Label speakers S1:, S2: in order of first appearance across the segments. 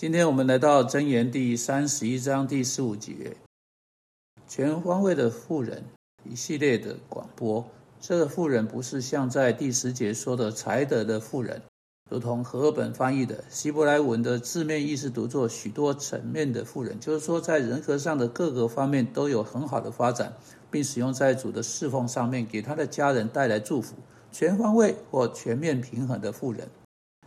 S1: 今天我们来到箴言第三十一章第十五节，全方位的富人一系列的广播。这个富人不是像在第十节说的才德的富人，如同和本翻译的希伯来文的字面意思读作许多层面的富人，就是说在人格上的各个方面都有很好的发展，并使用在主的侍奉上面，给他的家人带来祝福。全方位或全面平衡的富人。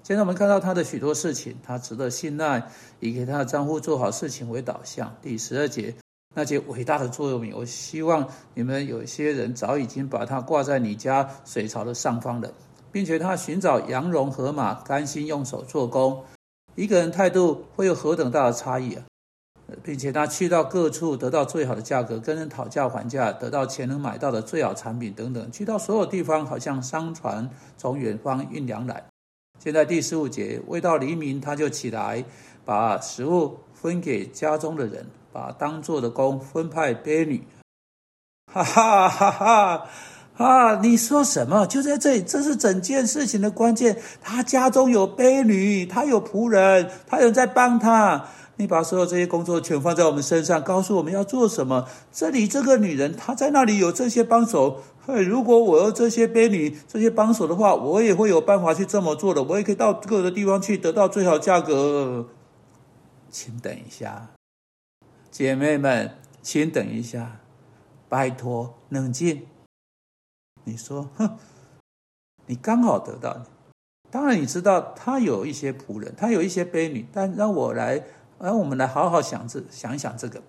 S1: 现在我们看到他的许多事情，他值得信赖，以给他的账户做好事情为导向。第十二节，那些伟大的座右铭，我希望你们有些人早已经把它挂在你家水槽的上方了，并且他寻找羊绒河马，甘心用手做工。一个人态度会有何等大的差异啊！并且他去到各处得到最好的价格，跟人讨价还价，得到钱能买到的最好产品等等。去到所有地方，好像商船从远方运粮来。现在第十五节，未到黎明，他就起来，把食物分给家中的人，把当做的工分派婢女。哈哈哈哈！啊，你说什么？就在这里，这是整件事情的关键。他家中有婢女，他有仆人，他有在帮他。你把所有这些工作全放在我们身上，告诉我们要做什么。这里这个女人，她在那里有这些帮手。嘿，如果我有这些婢女、这些帮手的话，我也会有办法去这么做的。我也可以到各个地方去得到最好价格。请等一下，姐妹们，请等一下，拜托，冷静。你说，哼，你刚好得到。当然，你知道他有一些仆人，他有一些婢女，但让我来。而我们来好好想这想一想这个，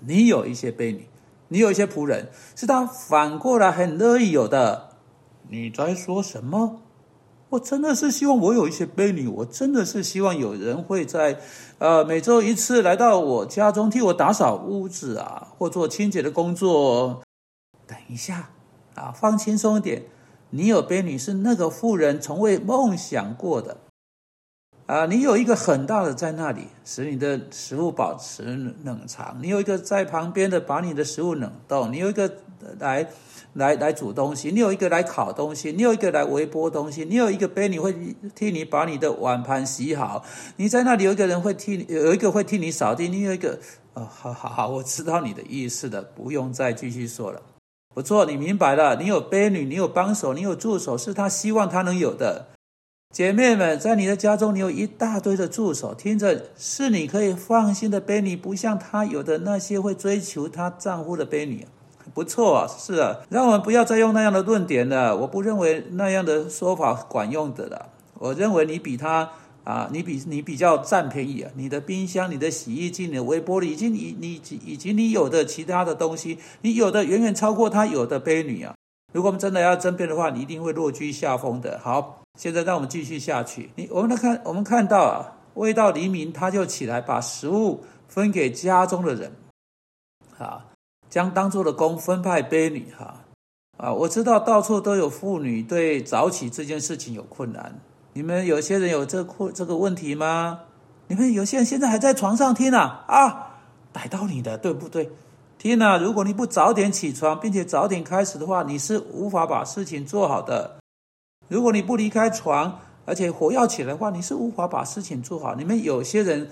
S1: 你有一些婢女，你有一些仆人，是他反过来很乐意有的。你在说什么？我真的是希望我有一些婢女，我真的是希望有人会在，呃，每周一次来到我家中替我打扫屋子啊，或做清洁的工作。等一下，啊，放轻松一点。你有婢女是那个妇人从未梦想过的。啊，你有一个很大的在那里，使你的食物保持冷藏；你有一个在旁边的，把你的食物冷冻；你有一个来来来煮东西；你有一个来烤东西；你有一个来微波东西；你有一个杯，你会替你把你的碗盘洗好；你在那里有一个人会替你有一个会替你扫地；你有一个哦，好好好，我知道你的意思的，不用再继续说了。不错，你明白了，你有婢女，你有帮手，你有助手，是他希望他能有的。姐妹们，在你的家中，你有一大堆的助手，听着是你可以放心的背女，不像他有的那些会追求他丈夫的背女。不错啊，是啊，让我们不要再用那样的论点了。我不认为那样的说法管用的了。我认为你比他啊，你比你比较占便宜啊。你的冰箱、你的洗衣机、你的微波炉，以及你你以及你有的其他的东西，你有的远远超过他有的背女啊。如果我们真的要争辩的话，你一定会落居下风的。好。现在让我们继续下去。你我们来看，我们看到啊，未到黎明，他就起来把食物分给家中的人，啊，将当做的工分派婢女，哈，啊，我知道到处都有妇女对早起这件事情有困难。你们有些人有这困这个问题吗？你们有些人现在还在床上听啊啊，逮到你的，对不对？天呐，如果你不早点起床，并且早点开始的话，你是无法把事情做好的。如果你不离开床，而且火要起来的话，你是无法把事情做好。你们有些人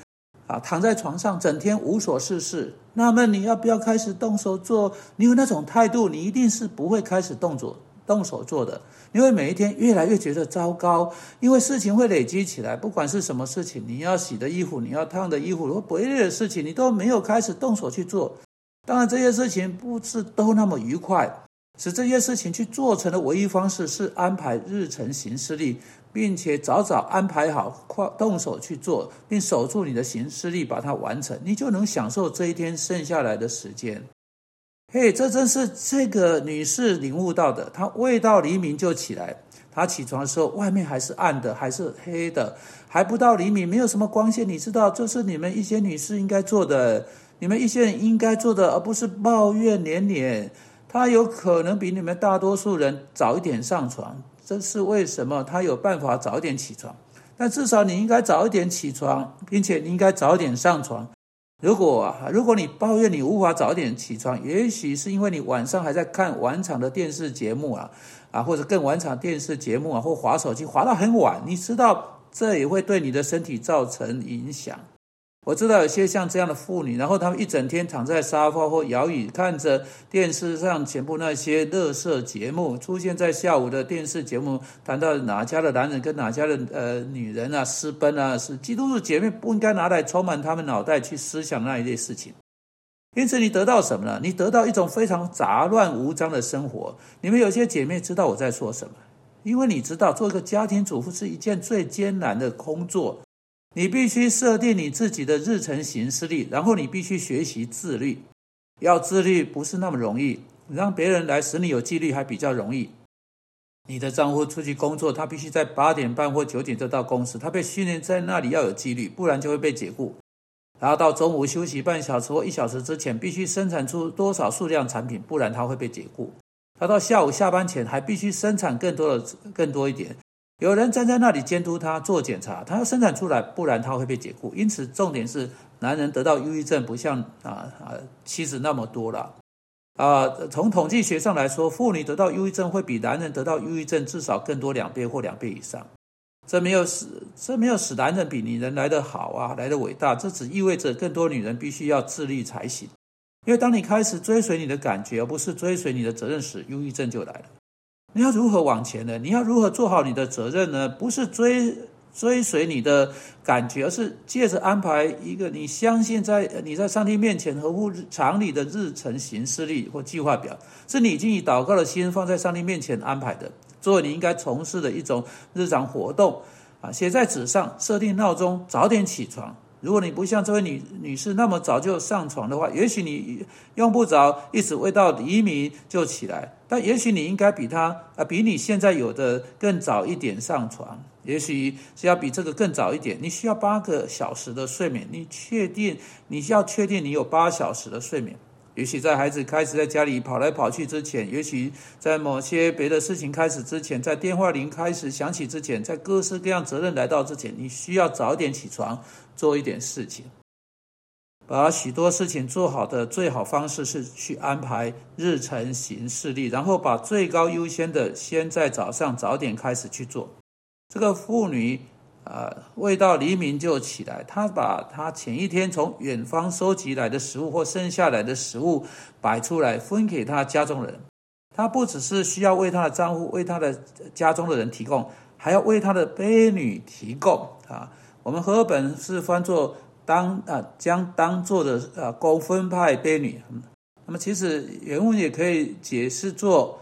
S1: 啊，躺在床上整天无所事事，那么你要不要开始动手做？你有那种态度，你一定是不会开始动作、动手做的。因为每一天越来越觉得糟糕，因为事情会累积起来。不管是什么事情，你要洗的衣服，你要烫的衣服，或别的事情，你都没有开始动手去做。当然，这些事情不是都那么愉快。使这些事情去做成的唯一方式是安排日程行事历，并且早早安排好，快动手去做，并守住你的行事历，把它完成，你就能享受这一天剩下来的时间。嘿，这正是这个女士领悟到的。她未到黎明就起来，她起床的时候，外面还是暗的，还是黑的，还不到黎明，没有什么光线。你知道，这是你们一些女士应该做的，你们一些人应该做的，而不是抱怨连连。他有可能比你们大多数人早一点上床，这是为什么？他有办法早一点起床，但至少你应该早一点起床，并且你应该早点上床。如果如果你抱怨你无法早点起床，也许是因为你晚上还在看晚场的电视节目啊，啊，或者更晚场电视节目啊，或滑手机滑到很晚。你知道这也会对你的身体造成影响。我知道有些像这样的妇女，然后她们一整天躺在沙发或摇椅，看着电视上全部那些乐色节目，出现在下午的电视节目，谈到哪家的男人跟哪家的呃女人啊私奔啊，是基督徒姐妹不应该拿来充满他们脑袋去思想那一类事情。因此，你得到什么呢？你得到一种非常杂乱无章的生活。你们有些姐妹知道我在说什么，因为你知道做一个家庭主妇是一件最艰难的工作。你必须设定你自己的日程行事历，然后你必须学习自律。要自律不是那么容易，让别人来使你有纪律还比较容易。你的丈夫出去工作，他必须在八点半或九点就到公司，他被训练在那里要有纪律，不然就会被解雇。然后到中午休息半小时或一小时之前，必须生产出多少数量产品，不然他会被解雇。他到下午下班前还必须生产更多的更多一点。有人站在那里监督他做检查，他要生产出来，不然他会被解雇。因此，重点是男人得到忧郁症不像啊啊妻子那么多了啊。从统计学上来说，妇女得到忧郁症会比男人得到忧郁症至少更多两倍或两倍以上。这没有使这没有使男人比女人来得好啊，来得伟大。这只意味着更多女人必须要自律才行。因为当你开始追随你的感觉，而不是追随你的责任时，忧郁症就来了。你要如何往前呢？你要如何做好你的责任呢？不是追追随你的感觉，而是借着安排一个你相信在你在上帝面前合乎常理的日程行事历或计划表，是你已经以祷告的心放在上帝面前安排的，作为你应该从事的一种日常活动啊，写在纸上，设定闹钟，早点起床。如果你不像这位女女士那么早就上床的话，也许你用不着一直未到黎明就起来。但也许你应该比她啊，比你现在有的更早一点上床。也许是要比这个更早一点。你需要八个小时的睡眠。你确定你需要确定你有八小时的睡眠？也许在孩子开始在家里跑来跑去之前，也许在某些别的事情开始之前，在电话铃开始响起之前，在各式各样责任来到之前，你需要早点起床做一点事情。把许多事情做好的最好方式是去安排日程行事历，然后把最高优先的先在早上早点开始去做。这个妇女。啊，未到黎明就起来。他把他前一天从远方收集来的食物或剩下来的食物摆出来，分给他家中人。他不只是需要为他的丈夫、为他的家中的人提供，还要为他的婢女提供。啊，我们和本是翻作当啊，将当做的啊，公分派婢女。那么其实原文也可以解释作，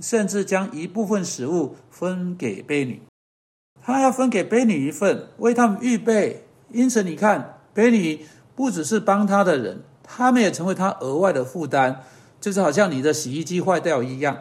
S1: 甚至将一部分食物分给婢女。他要分给卑女一份，为他们预备。因此，你看，卑女不只是帮他的人，他们也成为他额外的负担，就是好像你的洗衣机坏掉一样。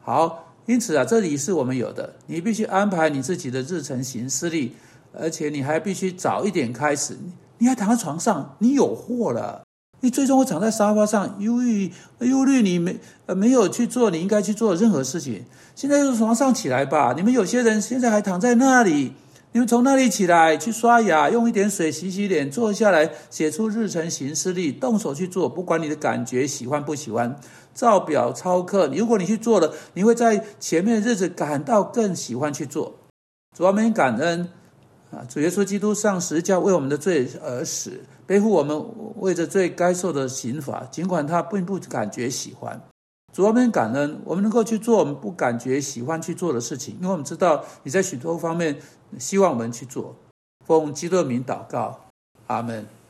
S1: 好，因此啊，这里是我们有的，你必须安排你自己的日程行事历，而且你还必须早一点开始。你还躺在床上，你有货了。你最终会躺在沙发上，忧郁、忧虑，你没呃没有去做你应该去做的任何事情。现在从床上起来吧，你们有些人现在还躺在那里，你们从那里起来去刷牙，用一点水洗洗脸，坐下来写出日程行事历，动手去做，不管你的感觉喜欢不喜欢，照表操课。如果你去做了，你会在前面的日子感到更喜欢去做。主要们感恩啊，主耶稣基督上十字架为我们的罪而死。背负我们为着罪该受的刑罚，尽管他并不感觉喜欢。主我们感恩，我们能够去做我们不感觉喜欢去做的事情，因为我们知道你在许多方面希望我们去做。奉基督名祷告，阿门。